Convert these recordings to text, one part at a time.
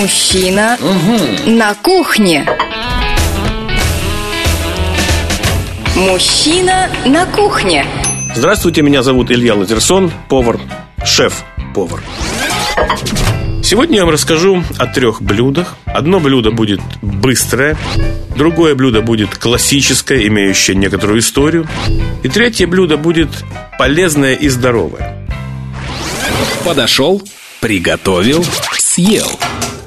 Мужчина на кухне. Мужчина на кухне. Здравствуйте, меня зовут Илья Лазерсон, повар, шеф-повар. Сегодня я вам расскажу о трех блюдах. Одно блюдо будет быстрое, другое блюдо будет классическое, имеющее некоторую историю, и третье блюдо будет полезное и здоровое. Подошел, приготовил, съел.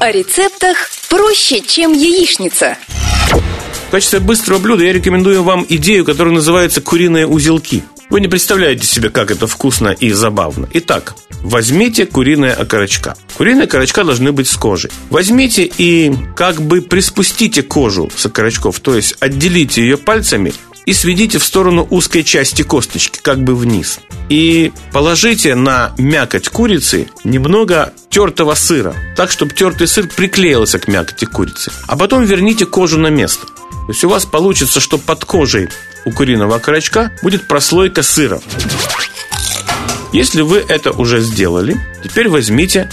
О рецептах проще, чем яичница. В качестве быстрого блюда я рекомендую вам идею, которая называется куриные узелки. Вы не представляете себе, как это вкусно и забавно. Итак, возьмите куриные окорочка. Куриные окорочка должны быть с кожей. Возьмите и как бы приспустите кожу с окорочков, то есть отделите ее пальцами и сведите в сторону узкой части косточки, как бы вниз. И положите на мякоть курицы немного тертого сыра, так, чтобы тертый сыр приклеился к мякоти курицы. А потом верните кожу на место. То есть у вас получится, что под кожей у куриного окорочка будет прослойка сыра. Если вы это уже сделали, теперь возьмите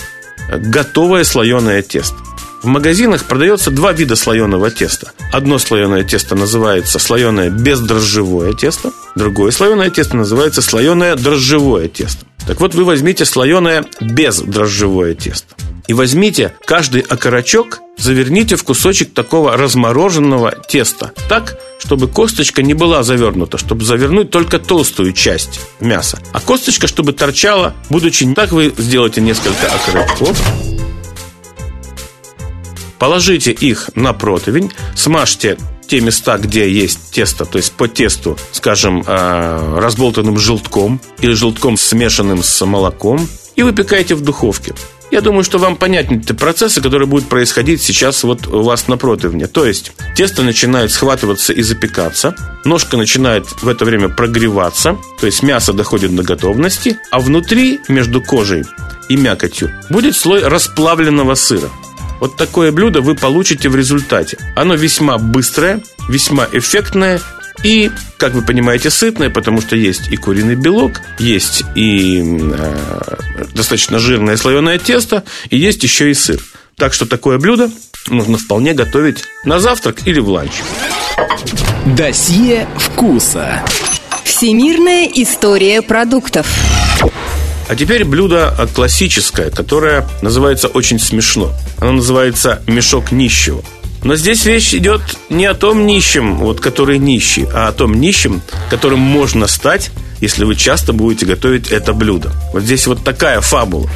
готовое слоеное тесто. В магазинах продается два вида слоеного теста. Одно слоеное тесто называется слоеное бездрожжевое тесто, другое слоеное тесто называется слоеное дрожжевое тесто. Так вот, вы возьмите слоеное бездрожжевое тесто. И возьмите каждый окорочок, заверните в кусочек такого размороженного теста. Так, чтобы косточка не была завернута, чтобы завернуть только толстую часть мяса. А косточка, чтобы торчала, будучи... Так вы сделаете несколько окорочков. Положите их на противень, смажьте те места, где есть тесто, то есть по тесту, скажем, э, разболтанным желтком или желтком смешанным с молоком, и выпекайте в духовке. Я думаю, что вам понятны те процессы, которые будут происходить сейчас вот у вас на противне. То есть тесто начинает схватываться и запекаться, ножка начинает в это время прогреваться, то есть мясо доходит до готовности, а внутри, между кожей и мякотью, будет слой расплавленного сыра. Вот такое блюдо вы получите в результате. Оно весьма быстрое, весьма эффектное и, как вы понимаете, сытное, потому что есть и куриный белок, есть и э, достаточно жирное слоеное тесто, и есть еще и сыр. Так что такое блюдо можно вполне готовить на завтрак или в ланч. Досье вкуса. Всемирная история продуктов. А теперь блюдо классическое, которое называется очень смешно. Оно называется «мешок нищего». Но здесь речь идет не о том нищем, вот который нищий, а о том нищем, которым можно стать, если вы часто будете готовить это блюдо. Вот здесь вот такая фабула.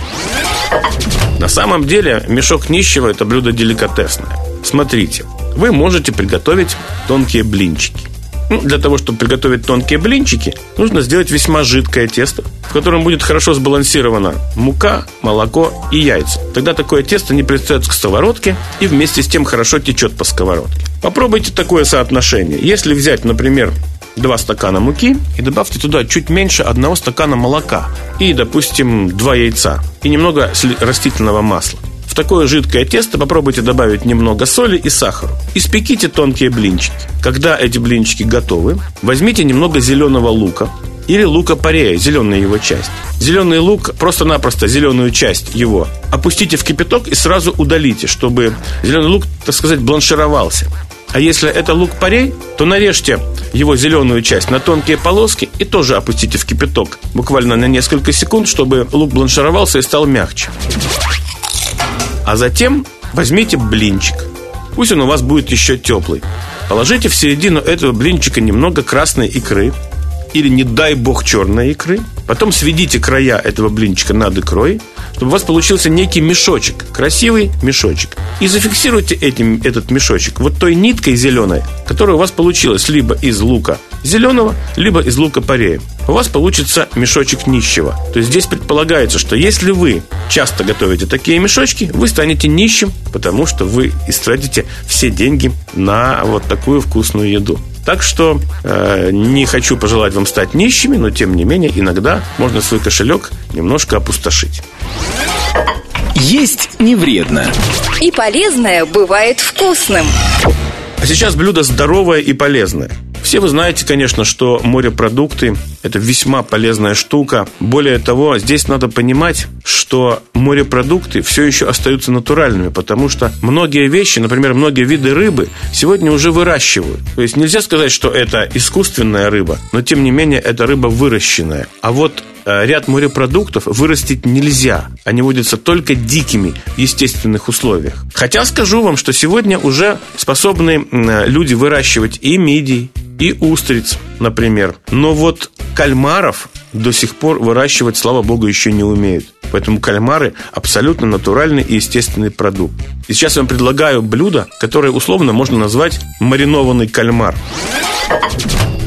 На самом деле мешок нищего – это блюдо деликатесное. Смотрите, вы можете приготовить тонкие блинчики. Ну, для того, чтобы приготовить тонкие блинчики, нужно сделать весьма жидкое тесто, в котором будет хорошо сбалансирована мука, молоко и яйца. Тогда такое тесто не пристает к сковородке и вместе с тем хорошо течет по сковородке. Попробуйте такое соотношение. Если взять, например, 2 стакана муки и добавьте туда чуть меньше одного стакана молока и, допустим, 2 яйца и немного растительного масла. В такое жидкое тесто попробуйте добавить немного соли и сахара. Испеките тонкие блинчики. Когда эти блинчики готовы, возьмите немного зеленого лука, или лука-порея, зеленая его часть. Зеленый лук, просто-напросто зеленую часть его опустите в кипяток и сразу удалите, чтобы зеленый лук, так сказать, бланшировался. А если это лук-порей, то нарежьте его зеленую часть на тонкие полоски и тоже опустите в кипяток буквально на несколько секунд, чтобы лук бланшировался и стал мягче. А затем возьмите блинчик. Пусть он у вас будет еще теплый. Положите в середину этого блинчика немного красной икры или, не дай бог, черной икры. Потом сведите края этого блинчика над икрой, чтобы у вас получился некий мешочек, красивый мешочек. И зафиксируйте этим, этот мешочек вот той ниткой зеленой, которая у вас получилась либо из лука зеленого, либо из лука порея. У вас получится мешочек нищего. То есть здесь предполагается, что если вы часто готовите такие мешочки, вы станете нищим, потому что вы истратите все деньги на вот такую вкусную еду. Так что э, не хочу пожелать вам стать нищими, но тем не менее иногда можно свой кошелек немножко опустошить. Есть не вредно. И полезное бывает вкусным. А сейчас блюдо здоровое и полезное. Все вы знаете, конечно, что морепродукты – это весьма полезная штука. Более того, здесь надо понимать, что морепродукты все еще остаются натуральными, потому что многие вещи, например, многие виды рыбы сегодня уже выращивают. То есть нельзя сказать, что это искусственная рыба, но тем не менее это рыба выращенная. А вот Э, ряд морепродуктов вырастить нельзя. Они водятся только дикими в естественных условиях. Хотя скажу вам, что сегодня уже способны люди выращивать и мидий, и устриц, например. Но вот кальмаров до сих пор выращивать, слава богу, еще не умеют. Поэтому кальмары абсолютно натуральный и естественный продукт. И сейчас я вам предлагаю блюдо, которое условно можно назвать маринованный кальмар.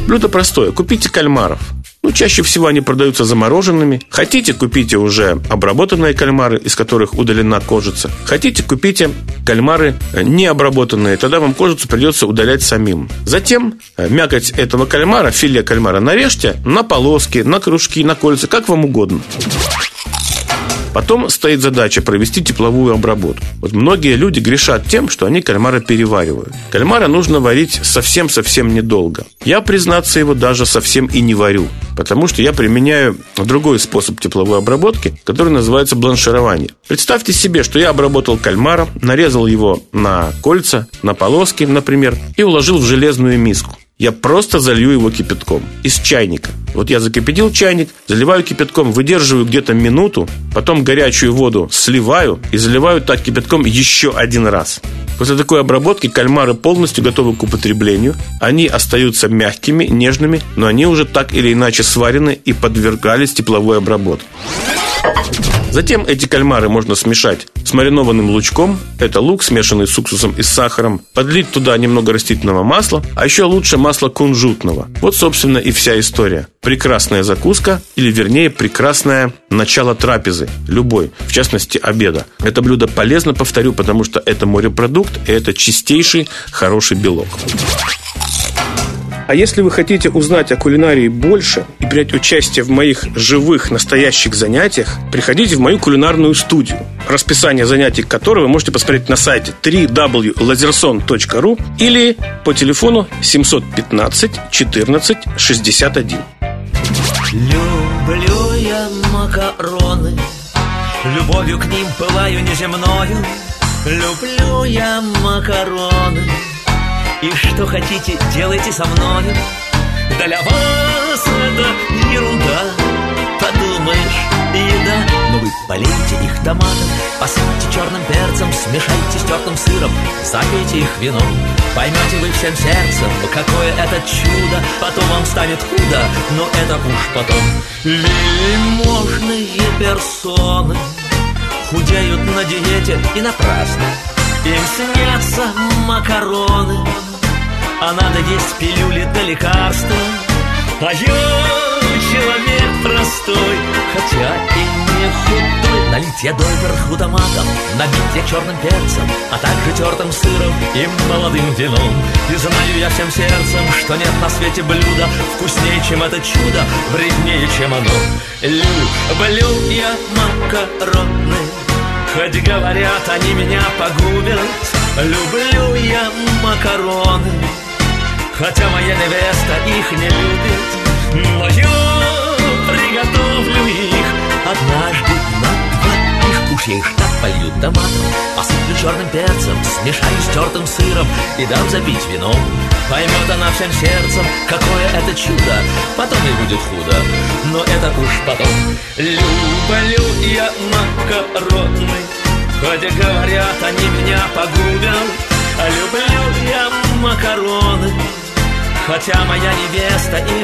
Блюдо простое. Купите кальмаров. Ну, чаще всего они продаются замороженными. Хотите, купите уже обработанные кальмары, из которых удалена кожица. Хотите, купите кальмары необработанные. Тогда вам кожицу придется удалять самим. Затем э, мякоть этого кальмара, филе кальмара нарежьте на полоски, на кружки, на кольца, как вам угодно. Потом стоит задача провести тепловую обработку. Вот многие люди грешат тем, что они кальмара переваривают. Кальмара нужно варить совсем-совсем недолго. Я, признаться, его даже совсем и не варю, потому что я применяю другой способ тепловой обработки, который называется бланширование. Представьте себе, что я обработал кальмара, нарезал его на кольца, на полоски, например, и уложил в железную миску я просто залью его кипятком из чайника. Вот я закипятил чайник, заливаю кипятком, выдерживаю где-то минуту, потом горячую воду сливаю и заливаю так кипятком еще один раз. После такой обработки кальмары полностью готовы к употреблению. Они остаются мягкими, нежными, но они уже так или иначе сварены и подвергались тепловой обработке. Затем эти кальмары можно смешать с маринованным лучком. Это лук, смешанный с уксусом и с сахаром. Подлить туда немного растительного масла, а еще лучше масла кунжутного. Вот, собственно, и вся история. Прекрасная закуска, или вернее, прекрасное начало трапезы, любой, в частности, обеда. Это блюдо полезно, повторю, потому что это морепродукт, и это чистейший хороший белок. А если вы хотите узнать о кулинарии больше и принять участие в моих живых, настоящих занятиях, приходите в мою кулинарную студию, расписание занятий которой вы можете посмотреть на сайте www.lazerson.ru или по телефону 715 14 61. Люблю я макароны, любовью к ним пылаю неземною. Люблю я макароны, и что хотите, делайте со мною Для вас это ерунда Подумаешь, еда. Но вы полейте их томатом Посыпьте черным перцем Смешайте с тертым сыром Запейте их вином. Поймете вы всем сердцем Какое это чудо. Потом вам станет худо Но это уж потом. Вельможные персоны Худеют на диете и напрасно им снятся макароны А надо есть пилюли для лекарства. А я человек простой Хотя и не худой. Налить я доверху томатом Набить я черным перцем А также тертым сыром и молодым вином. И знаю я всем сердцем Что нет на свете блюда Вкуснее, чем это чудо Вреднее, чем оно. Люблю я макароны Хоть говорят, они меня погубят. Люблю я макароны Хотя моя невеста их не любит. Но я приготовлю их Однажды на двоих. Уж я их так полью томатом Посыплю черным перцем Смешаю с тертым сыром И дам запить вином Поймет она всем сердцем Какое это чудо. Потом и будет худо. Но это уж потом. Люблю я макароны. Хотя говорят, они меня погубят. Люблю я макароны. Хотя моя невеста их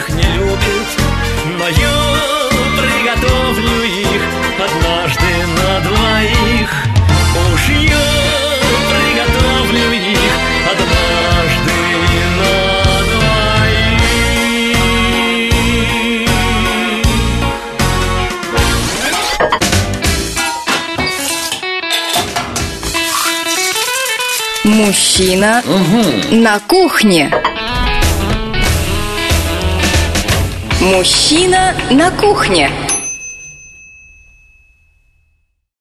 Мужчина на кухне. Мужчина на кухне.